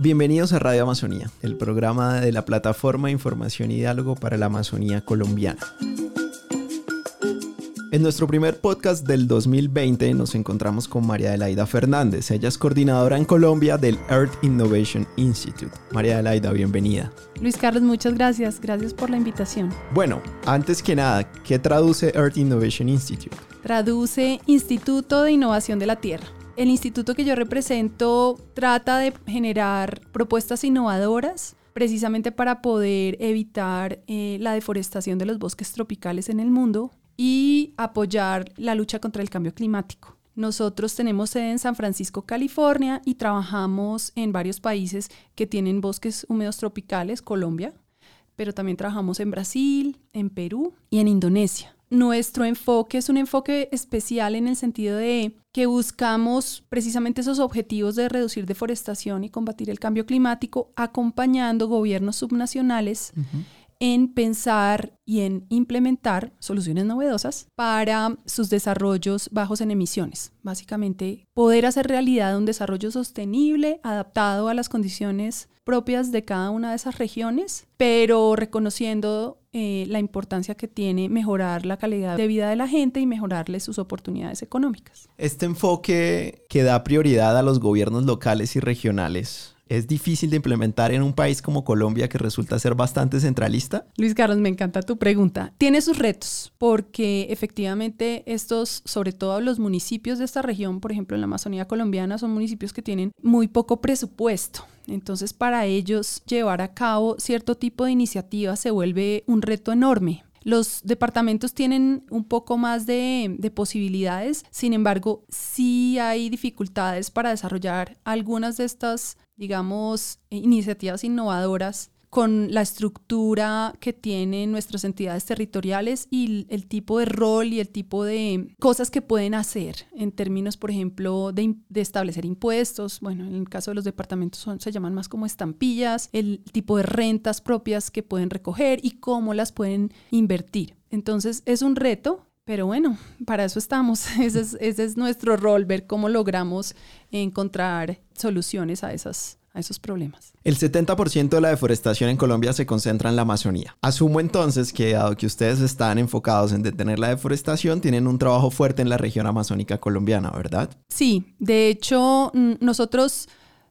Bienvenidos a Radio Amazonía, el programa de la plataforma de información y diálogo para la Amazonía colombiana. En nuestro primer podcast del 2020 nos encontramos con María Adelaida Fernández. Ella es coordinadora en Colombia del Earth Innovation Institute. María Adelaida, bienvenida. Luis Carlos, muchas gracias. Gracias por la invitación. Bueno, antes que nada, ¿qué traduce Earth Innovation Institute? Traduce Instituto de Innovación de la Tierra. El instituto que yo represento trata de generar propuestas innovadoras precisamente para poder evitar eh, la deforestación de los bosques tropicales en el mundo y apoyar la lucha contra el cambio climático. Nosotros tenemos sede en San Francisco, California, y trabajamos en varios países que tienen bosques húmedos tropicales, Colombia, pero también trabajamos en Brasil, en Perú y en Indonesia. Nuestro enfoque es un enfoque especial en el sentido de que buscamos precisamente esos objetivos de reducir deforestación y combatir el cambio climático acompañando gobiernos subnacionales en pensar y en implementar soluciones novedosas para sus desarrollos bajos en emisiones. Básicamente, poder hacer realidad un desarrollo sostenible, adaptado a las condiciones propias de cada una de esas regiones, pero reconociendo eh, la importancia que tiene mejorar la calidad de vida de la gente y mejorarle sus oportunidades económicas. Este enfoque que da prioridad a los gobiernos locales y regionales es difícil de implementar en un país como Colombia que resulta ser bastante centralista? Luis Carlos, me encanta tu pregunta. Tiene sus retos porque efectivamente estos, sobre todo los municipios de esta región, por ejemplo en la Amazonía colombiana, son municipios que tienen muy poco presupuesto. Entonces para ellos llevar a cabo cierto tipo de iniciativas se vuelve un reto enorme. Los departamentos tienen un poco más de, de, posibilidades, sin embargo, sí hay dificultades para desarrollar algunas de estas digamos, iniciativas innovadoras con la estructura que tienen nuestras entidades territoriales y el tipo de rol y el tipo de cosas que pueden hacer en términos, por ejemplo, de, establecer impuestos. Bueno, en el caso de los departamentos se llaman más como estampillas, el tipo de rentas propias que pueden recoger y cómo las pueden invertir. Entonces es un reto, pero bueno, para eso estamos. Ese es, ese es, nuestro rol, ver cómo logramos encontrar soluciones a, esas, a esos problemas. El 70% de la deforestación en Colombia se concentra en la Amazonía. Asumo entonces que dado que ustedes están enfocados en detener la deforestación, tienen un trabajo fuerte en la región amazónica colombiana, ¿verdad? Sí, de hecho nosotros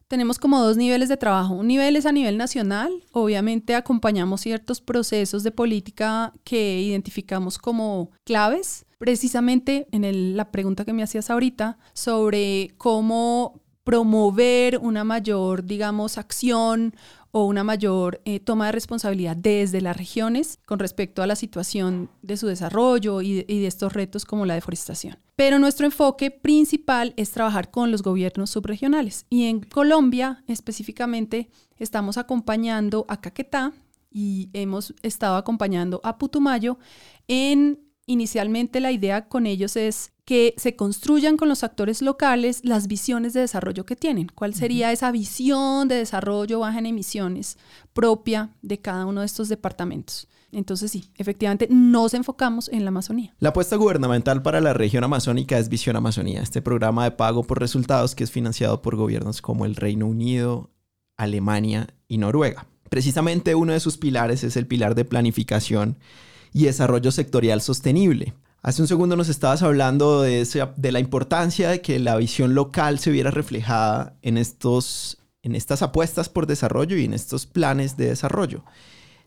tenemos como dos niveles de trabajo. Un nivel es a nivel nacional. Obviamente acompañamos ciertos procesos de política que identificamos como claves. Precisamente en la pregunta que me hacías ahorita sobre cómo promover una mayor, digamos, acción o una mayor eh, toma de responsabilidad desde las regiones con respecto a la situación de su desarrollo y de, estos retos como la deforestación. Pero nuestro enfoque principal es trabajar con los gobiernos subregionales y en Colombia específicamente estamos acompañando a Caquetá y hemos estado acompañando a Putumayo en inicialmente la idea con ellos es que se construyan con los actores locales las visiones de desarrollo que tienen. ¿Cuál sería esa visión de desarrollo baja en emisiones propia de cada uno de estos departamentos? Entonces sí, efectivamente nos enfocamos en la Amazonía. La apuesta gubernamental para la región amazónica es Visión Amazonía, este programa de pago por resultados que es financiado por gobiernos como el Reino Unido, Alemania y Noruega. Precisamente uno de sus pilares es el pilar de planificación y desarrollo sectorial sostenible. Hace un segundo nos estabas hablando de, de la importancia de que la visión local se viera reflejada en, estos, en estas apuestas por desarrollo y en estos planes de desarrollo.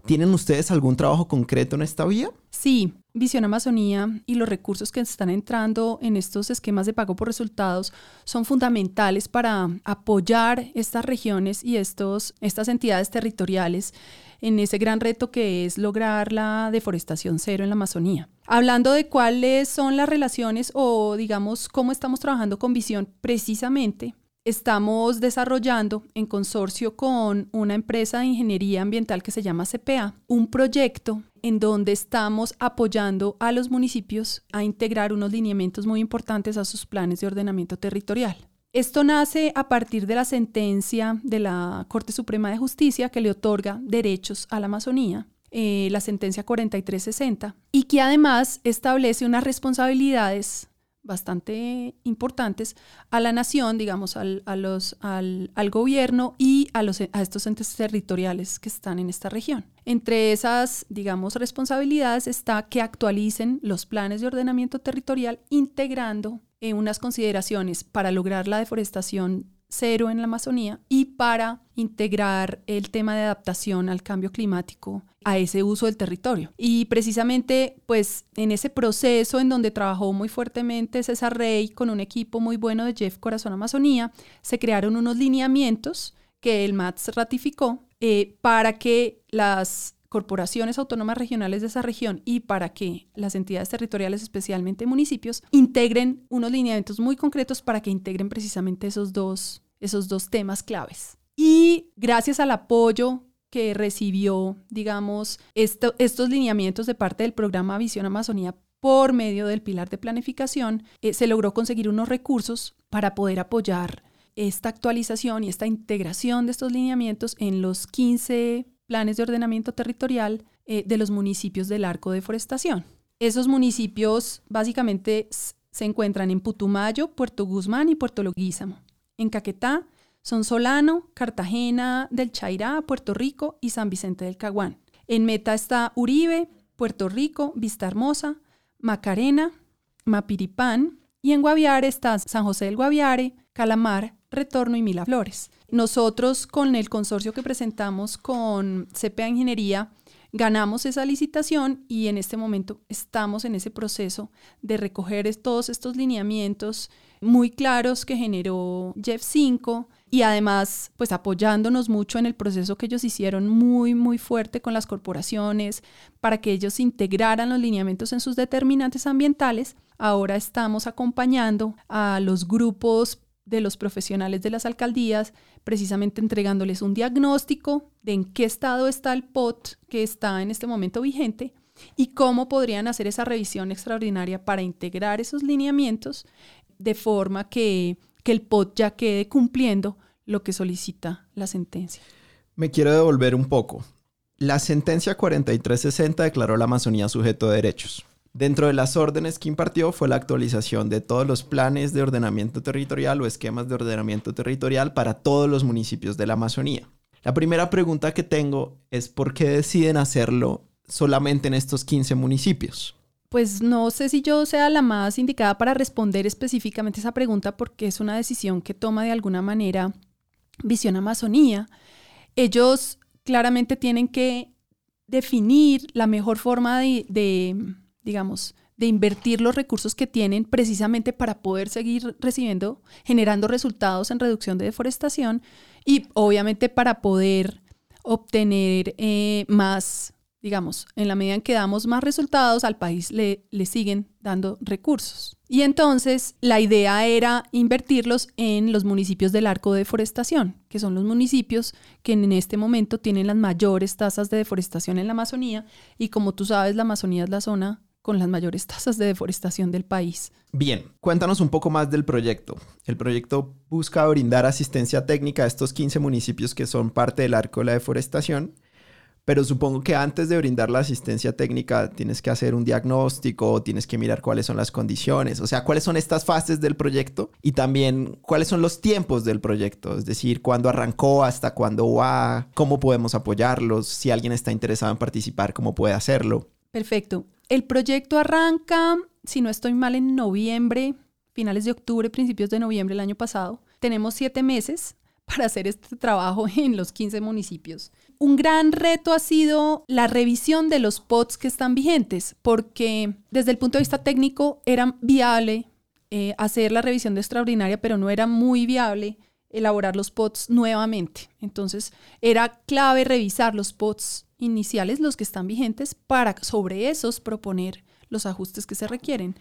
¿Tienen ustedes algún trabajo concreto en esta vía? Sí, Visión Amazonía y los recursos que están entrando en estos esquemas de pago por resultados son fundamentales para apoyar estas regiones y estos, estas entidades territoriales en ese gran reto que es lograr la deforestación cero en la Amazonía. Hablando de cuáles son las relaciones o digamos cómo estamos trabajando con visión, precisamente estamos desarrollando en consorcio con una empresa de ingeniería ambiental que se llama CPA un proyecto en donde estamos apoyando a los municipios a integrar unos lineamientos muy importantes a sus planes de ordenamiento territorial. Esto nace a partir de la sentencia de la Corte Suprema de Justicia que le otorga derechos a la Amazonía, eh, la sentencia 4360, y que además establece unas responsabilidades bastante importantes a la nación, digamos, al, a los, al, al, gobierno y a, los, a estos entes territoriales que están en esta región. Entre esas, digamos, responsabilidades está que actualicen los planes de ordenamiento territorial integrando en unas consideraciones para lograr la deforestación cero en la Amazonía y para integrar el tema de adaptación al cambio climático a ese uso del territorio. Y precisamente, pues en ese proceso en donde trabajó muy fuertemente César Rey con un equipo muy bueno de Jeff Corazón Amazonía, se crearon unos lineamientos que el MATS ratificó eh, para que las corporaciones autónomas regionales de esa región y para que las entidades territoriales, especialmente municipios, integren unos lineamientos muy concretos para que integren precisamente esos dos, esos dos temas claves. Y gracias al apoyo que recibió, digamos, estos lineamientos de parte del programa Visión Amazonía por medio del pilar de planificación, eh, se logró conseguir unos recursos para poder apoyar esta actualización y esta integración de estos lineamientos en los 15 planes de ordenamiento territorial eh, de los municipios del arco de forestación. Esos municipios básicamente se encuentran en Putumayo, Puerto Guzmán y Puerto Loguízamo. En Caquetá son Solano, Cartagena del Chairá, Puerto Rico y San Vicente del Caguán. En Meta está Uribe, Puerto Rico, Vista Hermosa, Macarena, Mapiripán y en Guaviare está San José del Guaviare, Calamar, Retorno y Milaflores. Nosotros con el consorcio que presentamos con CPA Ingeniería ganamos esa licitación y en este momento estamos en ese proceso de recoger todos estos lineamientos muy claros que generó Jeff 5 y además pues apoyándonos mucho en el proceso que ellos hicieron muy muy fuerte con las corporaciones para que ellos integraran los lineamientos en sus determinantes ambientales. Ahora estamos acompañando a los grupos de los profesionales de las alcaldías, precisamente entregándoles un diagnóstico de en qué estado está el POT que está en este momento vigente y cómo podrían hacer esa revisión extraordinaria para integrar esos lineamientos de forma que, que el POT ya quede cumpliendo lo que solicita la sentencia. Me quiero devolver un poco. La sentencia 4360 declaró la Amazonía sujeto de derechos. Dentro de las órdenes que impartió fue la actualización de todos los planes de ordenamiento territorial o esquemas de ordenamiento territorial para todos los municipios de la Amazonía. La primera pregunta que tengo es por qué deciden hacerlo solamente en estos 15 municipios. Pues no sé si yo sea la más indicada para responder específicamente esa pregunta porque es una decisión que toma de alguna manera Visión Amazonía. Ellos claramente tienen que definir la mejor forma de, de digamos, de invertir los recursos que tienen precisamente para poder seguir recibiendo, generando resultados en reducción de deforestación y obviamente para poder obtener eh, más, digamos, en la medida en que damos más resultados, al país le, le siguen dando recursos. Y entonces la idea era invertirlos en los municipios del arco de deforestación, que son los municipios que en este momento tienen las mayores tasas de deforestación en la Amazonía. Y como tú sabes, la Amazonía es la zona con las mayores tasas de deforestación del país. Bien, cuéntanos un poco más del proyecto. El proyecto busca brindar asistencia técnica a estos 15 municipios que son parte del arco de la deforestación, pero supongo que antes de brindar la asistencia técnica tienes que hacer un diagnóstico, tienes que mirar cuáles son las condiciones, o sea, cuáles son estas fases del proyecto y también cuáles son los tiempos del proyecto, es decir, cuándo arrancó, hasta cuándo va, cómo podemos apoyarlos, si alguien está interesado en participar, cómo puede hacerlo. Perfecto. El proyecto arranca, si no estoy mal, en noviembre, finales de octubre, principios de noviembre del año pasado. Tenemos siete meses para hacer este trabajo en los 15 municipios. Un gran reto ha sido la revisión de los POTS que están vigentes, porque desde el punto de vista técnico era viable eh, hacer la revisión de extraordinaria, pero no era muy viable elaborar los POTS nuevamente. Entonces era clave revisar los POTS iniciales, los que están vigentes, para sobre esos proponer los ajustes que se requieren.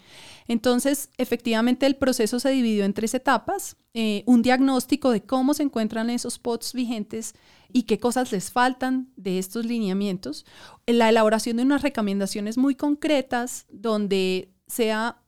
Entonces, efectivamente, el proceso se dividió en tres etapas. Eh, un diagnóstico de cómo se encuentran esos POTS vigentes y qué cosas les faltan de estos lineamientos. La elaboración de unas recomendaciones muy concretas donde sea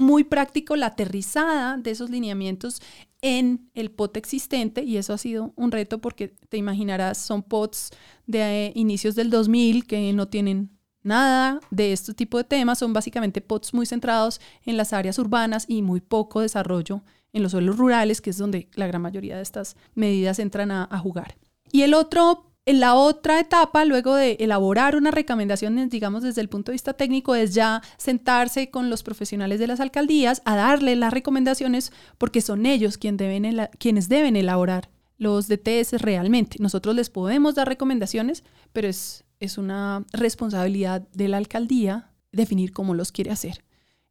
muy práctico la aterrizada de esos lineamientos en el pot existente y eso ha sido un reto porque te imaginarás son pots de inicios del 2000 que no tienen nada de este tipo de temas, son básicamente POTS muy centrados en las áreas urbanas y muy poco desarrollo en los suelos rurales, que es donde la gran mayoría de estas medidas entran a, a jugar. Y el otro en la otra etapa, luego de elaborar una recomendación, digamos desde el punto de vista técnico, es ya sentarse con los profesionales de las alcaldías a darle las recomendaciones porque son ellos deben quienes deben elaborar los DTS realmente. Nosotros les podemos dar recomendaciones, pero es, es una responsabilidad de la alcaldía definir cómo los quiere hacer.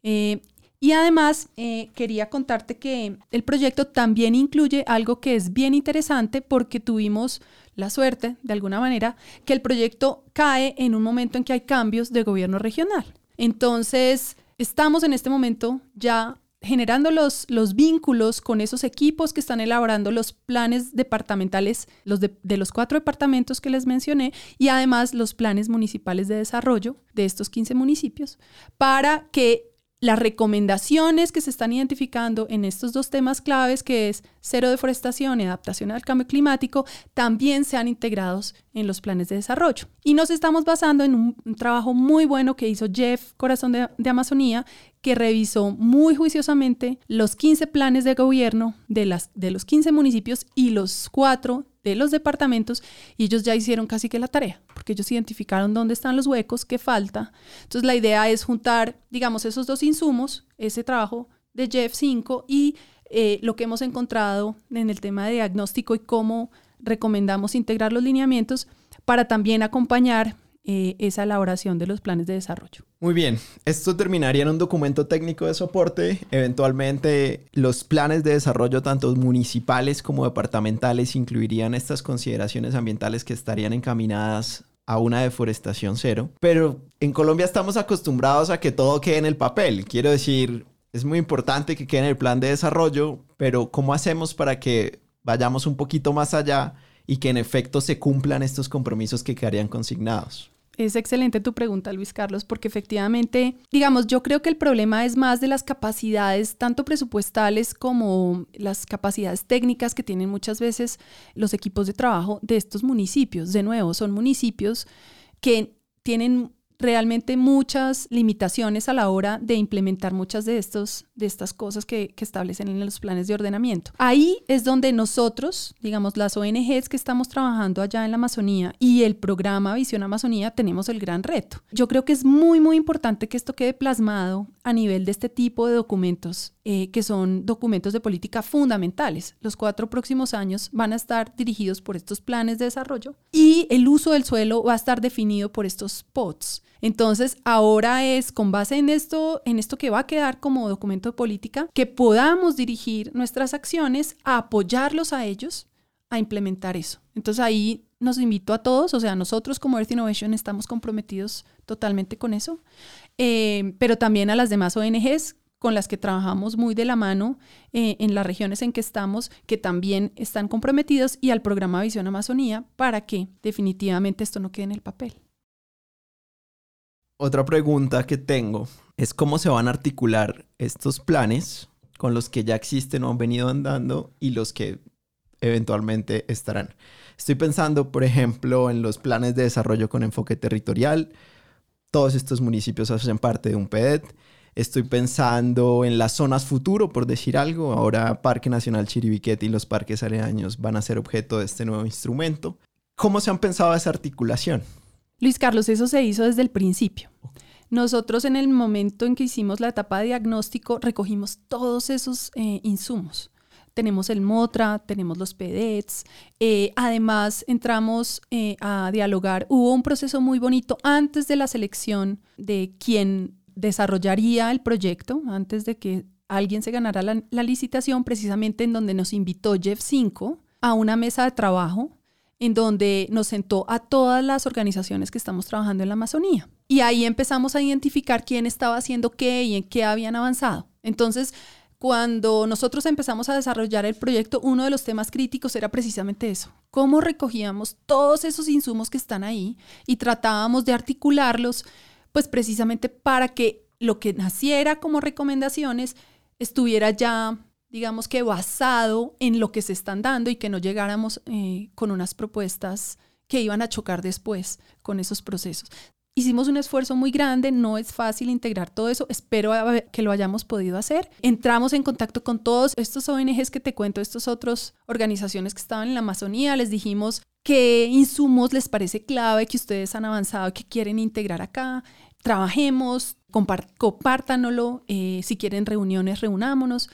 Eh, y además, eh, quería contarte que el proyecto también incluye algo que es bien interesante porque tuvimos la suerte, de alguna manera, que el proyecto cae en un momento en que hay cambios de gobierno regional. Entonces, estamos en este momento ya generando los, los vínculos con esos equipos que están elaborando los planes departamentales, los de, de, los cuatro departamentos que les mencioné, y además los planes municipales de desarrollo de estos 15 municipios, para que las recomendaciones que se están identificando en estos dos temas claves, que es cero deforestación y adaptación al cambio climático, también sean integrados en los planes de desarrollo. Y nos estamos basando en un, trabajo muy bueno que hizo Jeff Corazón de, Amazonía, que revisó muy juiciosamente los 15 planes de gobierno de, las, de los 15 municipios y los cuatro de los departamentos y ellos ya hicieron casi que la tarea, porque ellos identificaron dónde están los huecos, qué falta. Entonces la idea es juntar, digamos, esos dos insumos, ese trabajo de Jeff 5 y eh, lo que hemos encontrado en el tema de diagnóstico y cómo recomendamos integrar los lineamientos para también acompañar eh, esa elaboración de los planes de desarrollo. Muy bien, esto terminaría en un documento técnico de soporte. Eventualmente los planes de desarrollo, tanto municipales como departamentales, incluirían estas consideraciones ambientales que estarían encaminadas a una deforestación cero. Pero en Colombia estamos acostumbrados a que todo quede en el papel. Quiero decir, es muy importante que quede en el plan de desarrollo, pero ¿cómo hacemos para que vayamos un poquito más allá y que en efecto se cumplan estos compromisos que quedarían consignados? Es excelente tu pregunta, Luis Carlos, porque efectivamente, digamos, yo creo que el problema es más de las capacidades, tanto presupuestales como las capacidades técnicas que tienen muchas veces los equipos de trabajo de estos municipios. De nuevo, son municipios que tienen realmente muchas limitaciones a la hora de implementar muchas de, estos, de estas cosas que, que, establecen en los planes de ordenamiento. Ahí es donde nosotros, digamos, las ONGs que estamos trabajando allá en la Amazonía y el programa Visión Amazonía tenemos el gran reto. Yo creo que es muy, muy importante que esto quede plasmado a nivel de este tipo de documentos, eh, que son documentos de política fundamentales. Los cuatro próximos años van a estar dirigidos por estos planes de desarrollo y el uso del suelo va a estar definido por estos POTS. Entonces, ahora es con base en esto, en esto que va a quedar como documento de política, que podamos dirigir nuestras acciones a apoyarlos a ellos a implementar eso. Entonces ahí nos invito a todos, o sea, nosotros como Earth Innovation estamos comprometidos totalmente con eso, eh, pero también a las demás ONGs con las que trabajamos muy de la mano eh, en las regiones en que estamos, que también están comprometidos, y al programa Visión Amazonía para que definitivamente esto no quede en el papel. Otra pregunta que tengo es cómo se van a articular estos planes con los que ya existen o han venido andando y los que eventualmente estarán. Estoy pensando, por ejemplo, en los planes de desarrollo con enfoque territorial. Todos estos municipios hacen parte de un PED. Estoy pensando en las zonas futuro, por decir algo. Ahora Parque Nacional Chiribiquete y los parques aledaños van a ser objeto de este nuevo instrumento. ¿Cómo se han pensado esa articulación? Luis Carlos, eso se hizo desde el principio. Nosotros en el momento en que hicimos la etapa de diagnóstico recogimos todos esos eh, insumos. Tenemos el MOTRA, tenemos los PEDETs. Eh, además, entramos eh, a dialogar. Hubo un proceso muy bonito antes de la selección de quién desarrollaría el proyecto, antes de que alguien se ganara la, la licitación, precisamente en donde nos invitó Jeff 5 a una mesa de trabajo en donde nos sentó a todas las organizaciones que estamos trabajando en la Amazonía. Y ahí empezamos a identificar quién estaba haciendo qué y en qué habían avanzado. Entonces, cuando nosotros empezamos a desarrollar el proyecto, uno de los temas críticos era precisamente eso, cómo recogíamos todos esos insumos que están ahí y tratábamos de articularlos, pues precisamente para que lo que naciera como recomendaciones estuviera ya digamos que basado en lo que se están dando y que no llegáramos eh, con unas propuestas que iban a chocar después con esos procesos. Hicimos un esfuerzo muy grande, no es fácil integrar todo eso, espero que lo hayamos podido hacer. Entramos en contacto con todos estos ONGs que te cuento, estas otras organizaciones que estaban en la Amazonía, les dijimos qué insumos les parece clave, que ustedes han avanzado, que quieren integrar acá, trabajemos, compártanlo, eh, si quieren reuniones, reunámonos.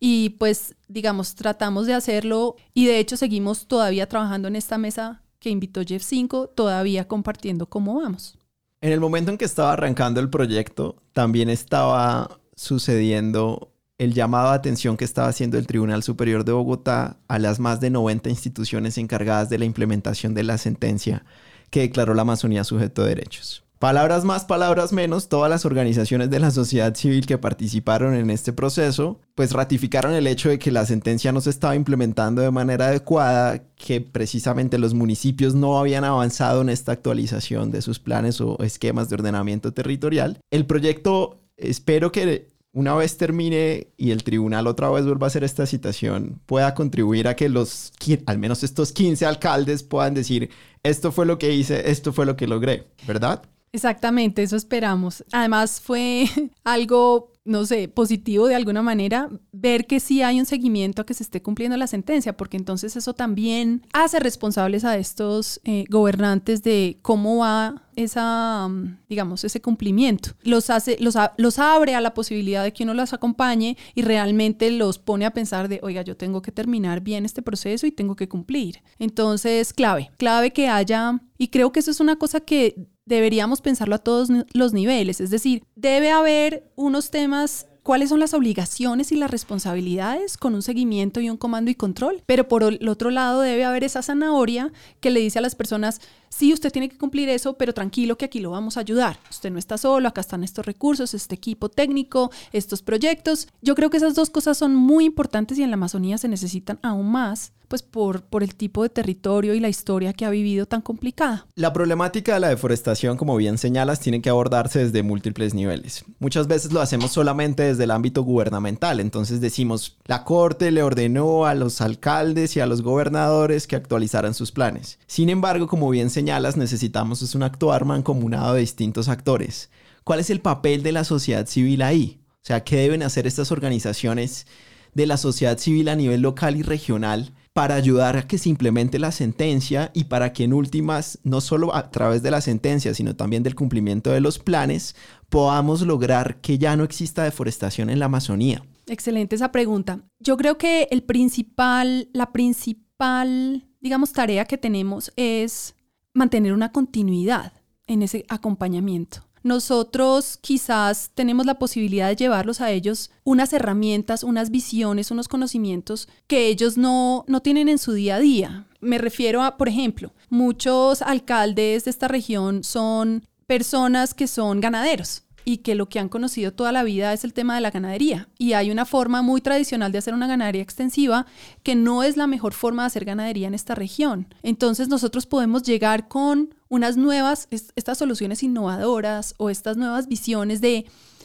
Y pues, digamos, tratamos de hacerlo y de hecho seguimos todavía trabajando en esta mesa que invitó Jeff 5, todavía compartiendo cómo vamos. En el momento en que estaba arrancando el proyecto, también estaba sucediendo el llamado de atención que estaba haciendo el Tribunal Superior de Bogotá a las más de 90 instituciones encargadas de la implementación de la sentencia que declaró la Amazonía sujeto de derechos. Palabras más, palabras menos, todas las organizaciones de la sociedad civil que participaron en este proceso, pues ratificaron el hecho de que la sentencia no se estaba implementando de manera adecuada, que precisamente los municipios no habían avanzado en esta actualización de sus planes o esquemas de ordenamiento territorial. El proyecto, espero que una vez termine y el tribunal otra vez vuelva a hacer esta citación, pueda contribuir a que los, al menos estos 15 alcaldes puedan decir, esto fue lo que hice, esto fue lo que logré, ¿verdad? Exactamente, eso esperamos. Además fue algo, no sé, positivo de alguna manera, ver que sí hay un seguimiento a que se esté cumpliendo la sentencia, porque entonces eso también hace responsables a estos eh, gobernantes de cómo va esa, mm, digamos, ese cumplimiento. Los, hace, los, los abre a la posibilidad de que uno los acompañe y realmente los pone a pensar de, oiga, yo tengo que terminar bien este proceso y tengo que cumplir. Entonces, clave, clave que haya, y creo que eso es una cosa que deberíamos pensarlo a todos los niveles, es decir, debe haber unos temas cuáles son las obligaciones y las responsabilidades con un seguimiento y un comando y control. Pero por el otro lado debe haber esa zanahoria que le dice a las personas, sí, usted tiene que cumplir eso, pero tranquilo que aquí lo vamos a ayudar. Usted no está solo, acá están estos recursos, este equipo técnico, estos proyectos. Yo creo que esas dos cosas son muy importantes y en la Amazonía se necesitan aún más pues por, por el tipo de territorio y la historia que ha vivido tan complicada. La problemática de la deforestación, como bien señalas, tiene que abordarse desde múltiples niveles. Muchas veces lo hacemos solamente desde el ámbito gubernamental, entonces decimos, la Corte le ordenó a los alcaldes y a los gobernadores que actualizaran sus planes. Sin embargo, como bien señalas, necesitamos es un actuar mancomunado de distintos actores. ¿Cuál es el papel de la sociedad civil ahí? O sea, ¿qué deben hacer estas organizaciones de la sociedad civil a nivel local y regional para ayudar a que se implemente la sentencia y para que en últimas, no solo a través de la sentencia, sino también del cumplimiento de los planes, podamos lograr que ya no exista deforestación en la Amazonía? Excelente esa pregunta. Yo creo que el principal, la principal, digamos, tarea que tenemos es mantener una continuidad en ese acompañamiento nosotros quizás tenemos la posibilidad de llevarlos a ellos unas herramientas, unas visiones, unos conocimientos que ellos no, no tienen en su día a día. Me refiero a, por ejemplo, muchos alcaldes de esta región son personas que son ganaderos y que lo que han conocido toda la vida es el tema de la ganadería. Y hay una forma muy tradicional de hacer una ganadería extensiva que no es la mejor forma de hacer ganadería en esta región. Entonces nosotros podemos llegar con unas nuevas, estas soluciones innovadoras o estas nuevas visiones de,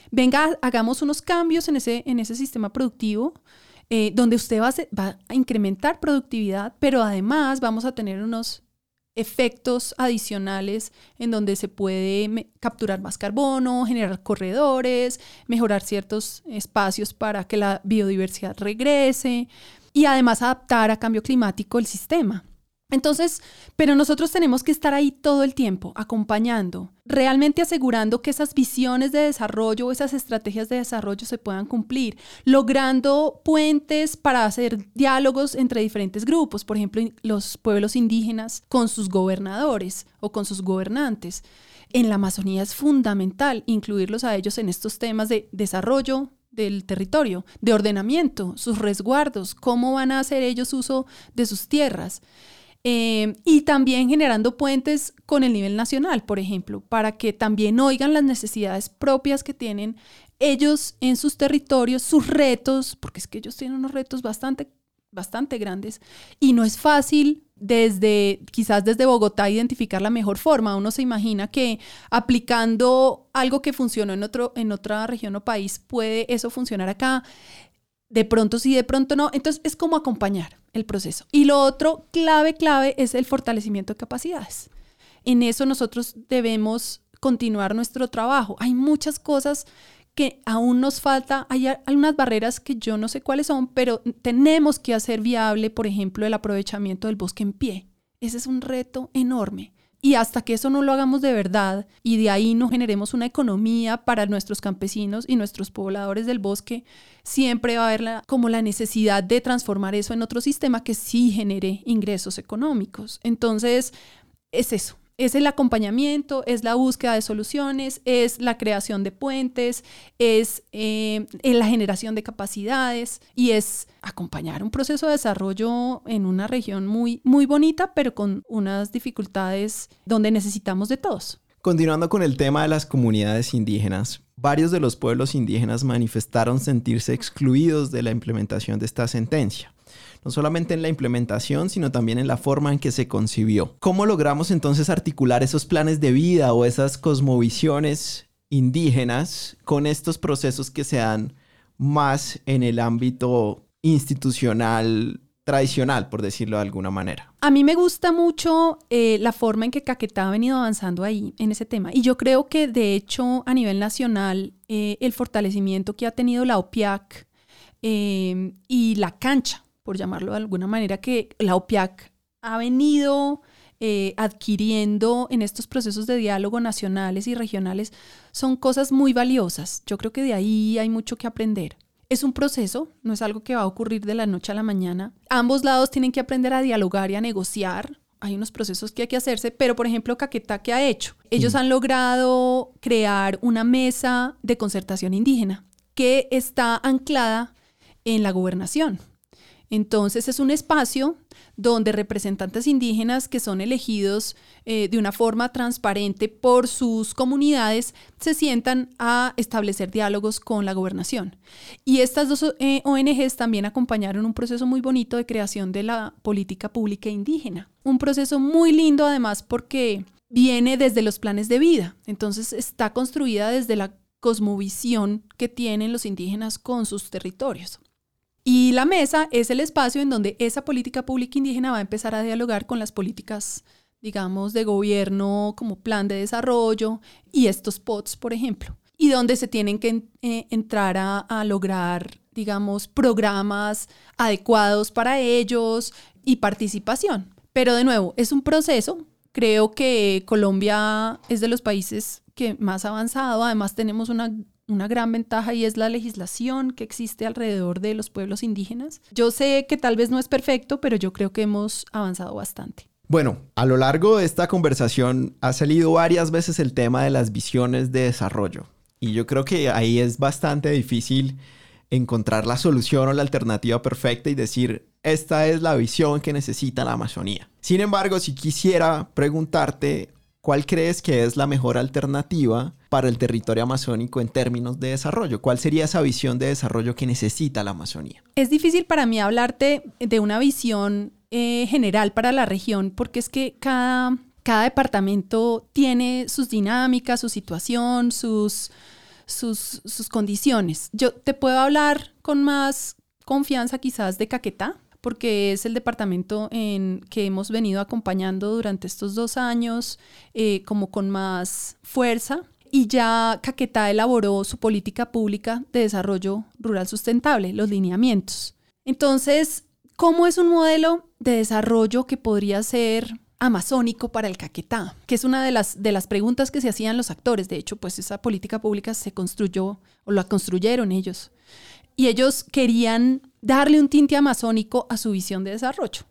venga, hagamos unos cambios en ese, en ese sistema productivo. Eh, donde usted va va a incrementar productividad, pero además vamos a tener unos efectos adicionales en donde se puede capturar más carbono, generar corredores, mejorar ciertos espacios para que la biodiversidad regrese y además adaptar a cambio climático el sistema. Entonces, pero nosotros tenemos que estar ahí todo el tiempo, acompañando, realmente asegurando que esas visiones de desarrollo, esas estrategias de desarrollo se puedan cumplir, logrando puentes para hacer diálogos entre diferentes grupos, por ejemplo, los pueblos indígenas con sus gobernadores o con sus gobernantes. En la Amazonía es fundamental incluirlos a ellos en estos temas de desarrollo, del territorio, de ordenamiento, sus resguardos, cómo van a hacer ellos uso de sus tierras. Em, y también generando puentes con el nivel nacional, por ejemplo, para que también oigan las necesidades propias que tienen ellos en sus territorios, sus retos, porque es que ellos tienen unos retos bastante, bastante grandes y no es fácil desde, quizás desde Bogotá, identificar la mejor forma. Uno se imagina que aplicando algo que funcionó en, otro, en otra región o país, puede eso funcionar acá. De pronto sí, de pronto no. Entonces es como acompañar el proceso. Y lo otro clave, clave es el fortalecimiento de capacidades. En eso nosotros debemos continuar nuestro trabajo. Hay muchas cosas que aún nos falta, hay algunas barreras que yo no sé cuáles son, pero tenemos que hacer viable, por ejemplo, el aprovechamiento del bosque en pie. Ese es un reto enorme. Y hasta que eso no lo hagamos de verdad y de ahí no generemos una economía para nuestros campesinos y nuestros pobladores del bosque, siempre va a haber como la necesidad de transformar eso en otro sistema que sí genere ingresos económicos. Entonces, es eso, es el acompañamiento, es la búsqueda de soluciones, es la creación de puentes, es eh, la generación de capacidades y es acompañar un proceso de desarrollo en una región muy, muy bonita, pero con unas dificultades donde necesitamos de todos. Continuando con el tema de las comunidades indígenas, varios de los pueblos indígenas manifestaron sentirse excluidos de la implementación de esta sentencia no solamente en la implementación, sino también en la forma en que se concibió. ¿Cómo logramos entonces articular esos planes de vida o esas cosmovisiones indígenas con estos procesos que se dan más en el ámbito institucional tradicional, por decirlo de alguna manera. A mí me gusta mucho eh, la forma en que Caquetá ha venido avanzando ahí en ese tema. Y yo creo que de hecho a nivel nacional eh, el fortalecimiento que ha tenido la OPIAC eh, y la cancha por llamarlo de alguna manera, que la OPIAC ha venido adquiriendo en estos procesos de diálogo nacionales y regionales son cosas muy valiosas. Yo creo que de ahí hay mucho que aprender. Es un proceso, no es algo que va a ocurrir de la noche a la mañana. Ambos lados tienen que aprender a dialogar y a negociar. Hay unos procesos que hay que hacerse, pero por ejemplo, Caquetá, ¿qué ha hecho? Ellos han logrado crear una mesa de concertación indígena que está anclada en la gobernación. Entonces es un espacio donde representantes indígenas que son elegidos eh, de una forma transparente por sus comunidades se sientan a establecer diálogos con la gobernación. Y estas dos eh, ONGs también acompañaron un proceso muy bonito de creación de la política pública indígena. Un proceso muy lindo además porque viene desde los planes de vida. Entonces está construida desde la cosmovisión que tienen los indígenas con sus territorios. Y la mesa es el espacio en donde esa política pública indígena va a empezar a dialogar con las políticas, digamos, de gobierno como plan de desarrollo y estos POTS, por ejemplo, y donde se tienen que eh, entrar a, lograr, digamos, programas adecuados para ellos y participación. Pero de nuevo, es un proceso. Creo que Colombia es de los países que más avanzado. Además, tenemos una una gran ventaja y es la legislación que existe alrededor de los pueblos indígenas. Yo sé que tal vez no es perfecto, pero yo creo que hemos avanzado bastante. Bueno, a lo largo de esta conversación ha salido varias veces el tema de las visiones de desarrollo y yo creo que ahí es bastante difícil encontrar la solución o la alternativa perfecta y decir, esta es la visión que necesita la Amazonía. Sin embargo, si quisiera preguntarte ¿cuál crees que es la mejor alternativa para el territorio amazónico en términos de desarrollo? ¿Cuál sería esa visión de desarrollo que necesita la Amazonía? Es difícil para mí hablarte de una visión eh, general para la región porque es que cada, cada departamento tiene sus dinámicas, su situación, sus, sus, sus condiciones. Yo te puedo hablar con más confianza quizás de Caquetá, porque es el departamento en que hemos venido acompañando durante estos dos años eh, como con más fuerza. Y ya Caquetá elaboró su política pública de desarrollo rural sustentable, los lineamientos. Entonces, ¿cómo es un modelo de desarrollo que podría ser amazónico para el Caquetá? Que es una de las, de las preguntas que se hacían los actores. De hecho, pues esa política pública se construyó o la construyeron ellos. Y ellos querían darle un tinte amazónico a su visión de desarrollo.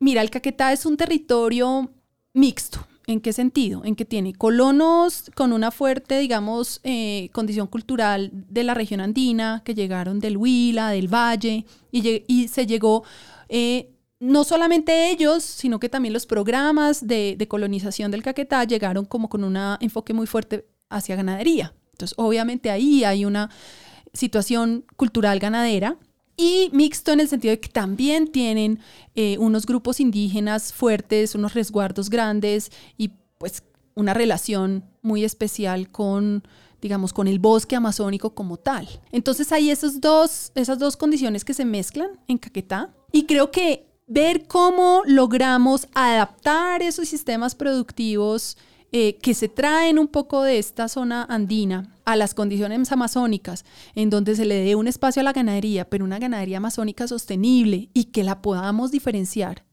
Mira, el Caquetá es un territorio mixto. ¿En qué sentido? En que tiene colonos con una fuerte, digamos, eh, condición cultural de la región andina, que llegaron del Huila, del Valle, y, se llegó eh, no solamente ellos, sino que también los programas de, de, colonización del Caquetá llegaron como con un enfoque muy fuerte hacia ganadería. Entonces, obviamente ahí hay una situación cultural ganadera y mixto en el sentido de que también tienen eh, unos grupos indígenas fuertes, unos resguardos grandes y pues una relación muy especial con digamos, con el bosque amazónico como tal. Entonces hay esos dos, esas dos condiciones que se mezclan en Caquetá y creo que ver cómo logramos adaptar esos sistemas productivos eh, que se traen un poco de esta zona andina a las condiciones amazónicas, en donde se le dé un espacio a la ganadería, pero una ganadería amazónica sostenible y que la podamos diferenciar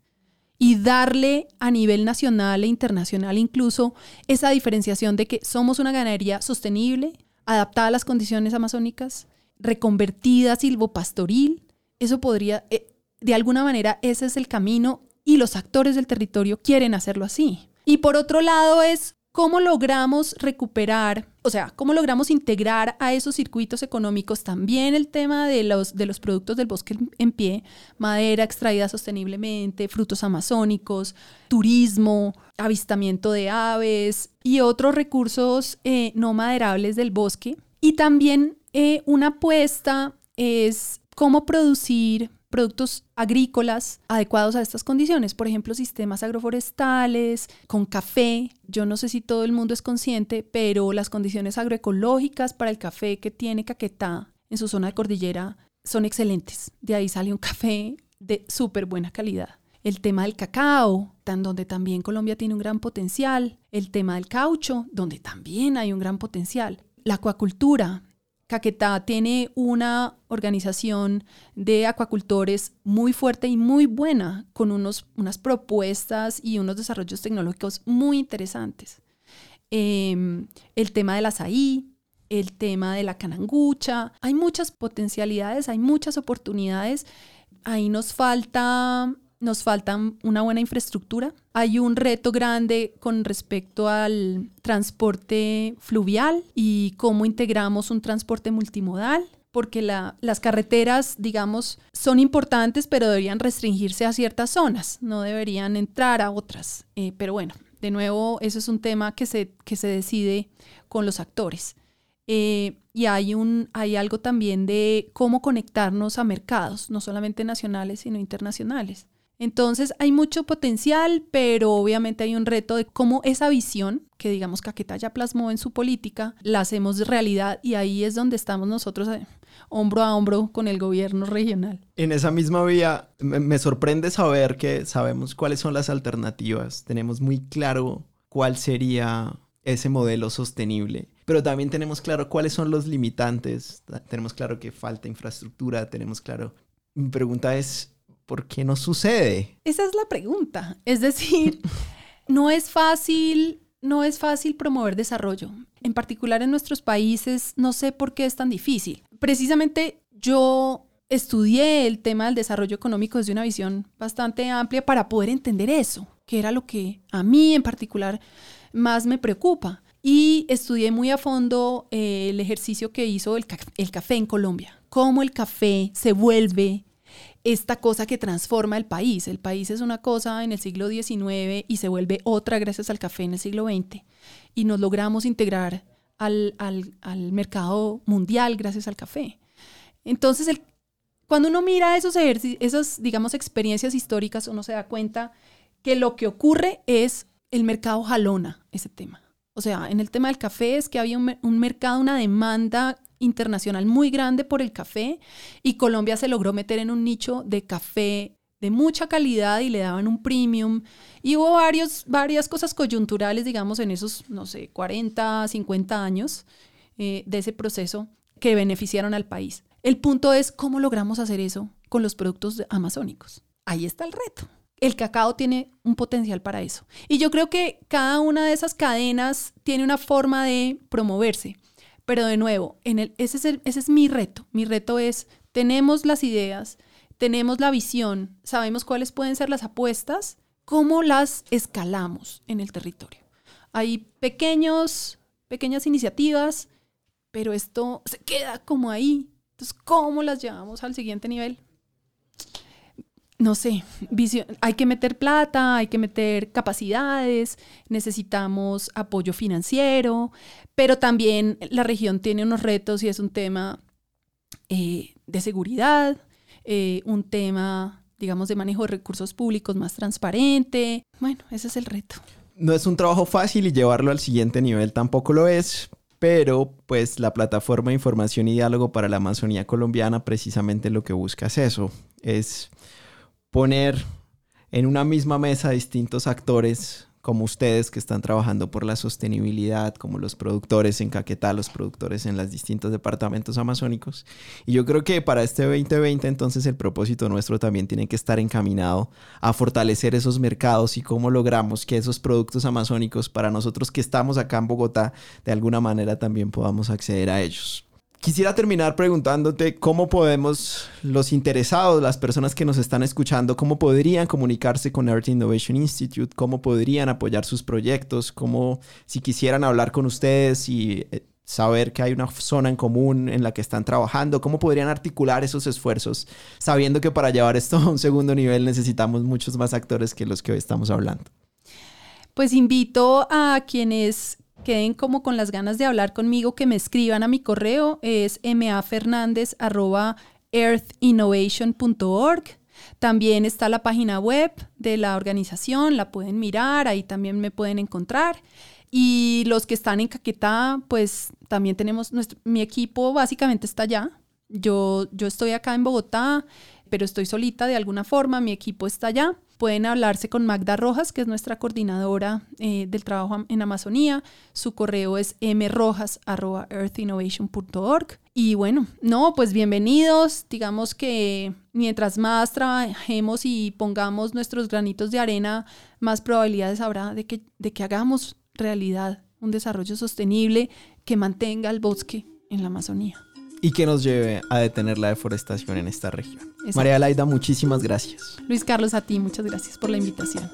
y darle a nivel nacional e internacional incluso esa diferenciación de que somos una ganadería sostenible, adaptada a las condiciones amazónicas, reconvertida silvopastoril, eso podría, eh, de alguna manera ese es el camino y los actores del territorio quieren hacerlo así. Y por otro lado es cómo logramos recuperar, o sea, cómo logramos integrar a esos circuitos económicos también el tema de los, de los productos del bosque en pie, madera extraída sosteniblemente, frutos amazónicos, turismo, avistamiento de aves y otros recursos eh, no maderables del bosque. Y también eh, una apuesta es cómo producir productos agrícolas adecuados a estas condiciones, por ejemplo, sistemas agroforestales, con café. Yo no sé si todo el mundo es consciente, pero las condiciones agroecológicas para el café que tiene Caquetá en su zona de cordillera son excelentes. De ahí sale un café de súper buena calidad. El tema del cacao, tan donde también Colombia tiene un gran potencial. El tema del caucho, donde también hay un gran potencial. La acuacultura, Caquetá tiene una organización de acuacultores muy fuerte y muy buena, con unos, unas propuestas y unos desarrollos tecnológicos muy interesantes. Em, el tema del azaí, el tema de la canangucha, hay muchas potencialidades, hay muchas oportunidades. Ahí nos falta nos falta una buena infraestructura. Hay un reto grande con respecto al transporte fluvial y cómo integramos un transporte multimodal porque las carreteras, digamos, son importantes, pero deberían restringirse a ciertas zonas, no deberían entrar a otras. Eh, pero bueno, de nuevo, eso es un tema que se, que se decide con los actores. Eh, y hay, un, hay algo también de cómo conectarnos a mercados, no solamente nacionales, sino internacionales. Entonces hay mucho potencial, pero obviamente hay un reto de cómo esa visión que digamos Caquetá ya plasmó en su política, la hacemos realidad y ahí es donde estamos nosotros eh, hombro a hombro con el gobierno regional. En esa misma vía, me sorprende saber que sabemos cuáles son las alternativas, tenemos muy claro cuál sería ese modelo sostenible, pero también tenemos claro cuáles son los limitantes, tenemos claro que falta infraestructura, tenemos claro... Mi pregunta es, ¿por qué no sucede? Esa es la pregunta. Es decir, no es fácil, no es fácil promover desarrollo. En particular en nuestros países, no sé por qué es tan difícil. Precisamente yo estudié el tema del desarrollo económico desde una visión bastante amplia para poder entender eso, que era lo que a mí en particular más me preocupa. Y estudié muy a fondo eh, el ejercicio que hizo el, el café en Colombia, cómo el café se vuelve esta cosa que transforma el país. El país es una cosa en el siglo XIX y se vuelve otra gracias al café en el siglo XX. Y nos logramos integrar al, mercado mundial gracias al café. Entonces, cuando uno mira esos esas, digamos, experiencias históricas, uno se da cuenta que lo que ocurre es el mercado jalona ese tema. O sea, en el tema del café es que había un mercado, una demanda internacional muy grande por el café y Colombia se logró meter en un nicho de café de mucha calidad y le daban un premium. Y hubo varios, varias cosas coyunturales, digamos, en esos, no sé, 40, 50 años eh, de ese proceso que beneficiaron al país. El punto es cómo logramos hacer eso con los productos amazónicos. Ahí está el reto. El cacao tiene un potencial para eso. Y yo creo que cada una de esas cadenas tiene una forma de promoverse. Pero de nuevo, en el, ese, es ese es mi reto. Mi reto es, tenemos las ideas, tenemos la visión, sabemos cuáles pueden ser las apuestas, cómo las escalamos en el territorio. Hay pequeños, pequeñas iniciativas, pero esto se queda como ahí. Entonces, ¿cómo las llevamos al siguiente nivel? No sé, hay que meter plata, hay que meter capacidades, necesitamos apoyo financiero, pero también la región tiene unos retos y es un tema eh, de seguridad, eh, un tema, digamos, de manejo de recursos públicos más transparente. Bueno, ese es el reto. No es un trabajo fácil y llevarlo al siguiente nivel tampoco lo es, pero pues la plataforma de información y diálogo para la Amazonía colombiana precisamente lo que busca es eso, es poner en una misma mesa distintos actores como ustedes que están trabajando por la sostenibilidad, como los productores en Caquetá, los productores en los distintos departamentos amazónicos. Y yo creo que para este 2020 entonces el propósito nuestro también tiene que estar encaminado a fortalecer esos mercados y cómo logramos que esos productos amazónicos para nosotros que estamos acá en Bogotá de alguna manera también podamos acceder a ellos. Quisiera terminar preguntándote cómo podemos, los interesados, las personas que nos están escuchando, cómo podrían comunicarse con Earth Innovation Institute, cómo podrían apoyar sus proyectos, cómo si quisieran hablar con ustedes y eh, saber que hay una zona en común en la que están trabajando, cómo podrían articular esos esfuerzos, sabiendo que para llevar esto a un segundo nivel necesitamos muchos más actores que los que hoy estamos hablando. Pues invito a quienes queden como con las ganas de hablar conmigo, que me escriban a mi correo, es mafernandez.earthinnovation.org. También está la página web de la organización, la pueden mirar, ahí también me pueden encontrar. Y los que están en Caquetá, pues también tenemos, nuestro, mi equipo básicamente está allá. Yo, yo estoy acá en Bogotá, pero estoy solita de alguna forma, mi equipo está allá pueden hablarse con Magda Rojas, que es nuestra coordinadora eh, del trabajo en Amazonía. Su correo es mrojas.earthinnovation.org. Y bueno, no, pues bienvenidos. Digamos que mientras más trabajemos y pongamos nuestros granitos de arena, más probabilidades habrá de que, de que hagamos realidad un desarrollo sostenible que mantenga el bosque en la Amazonía y que nos lleve a detener la deforestación en esta región. María Laida, muchísimas gracias. Luis Carlos, a ti, muchas gracias por la invitación.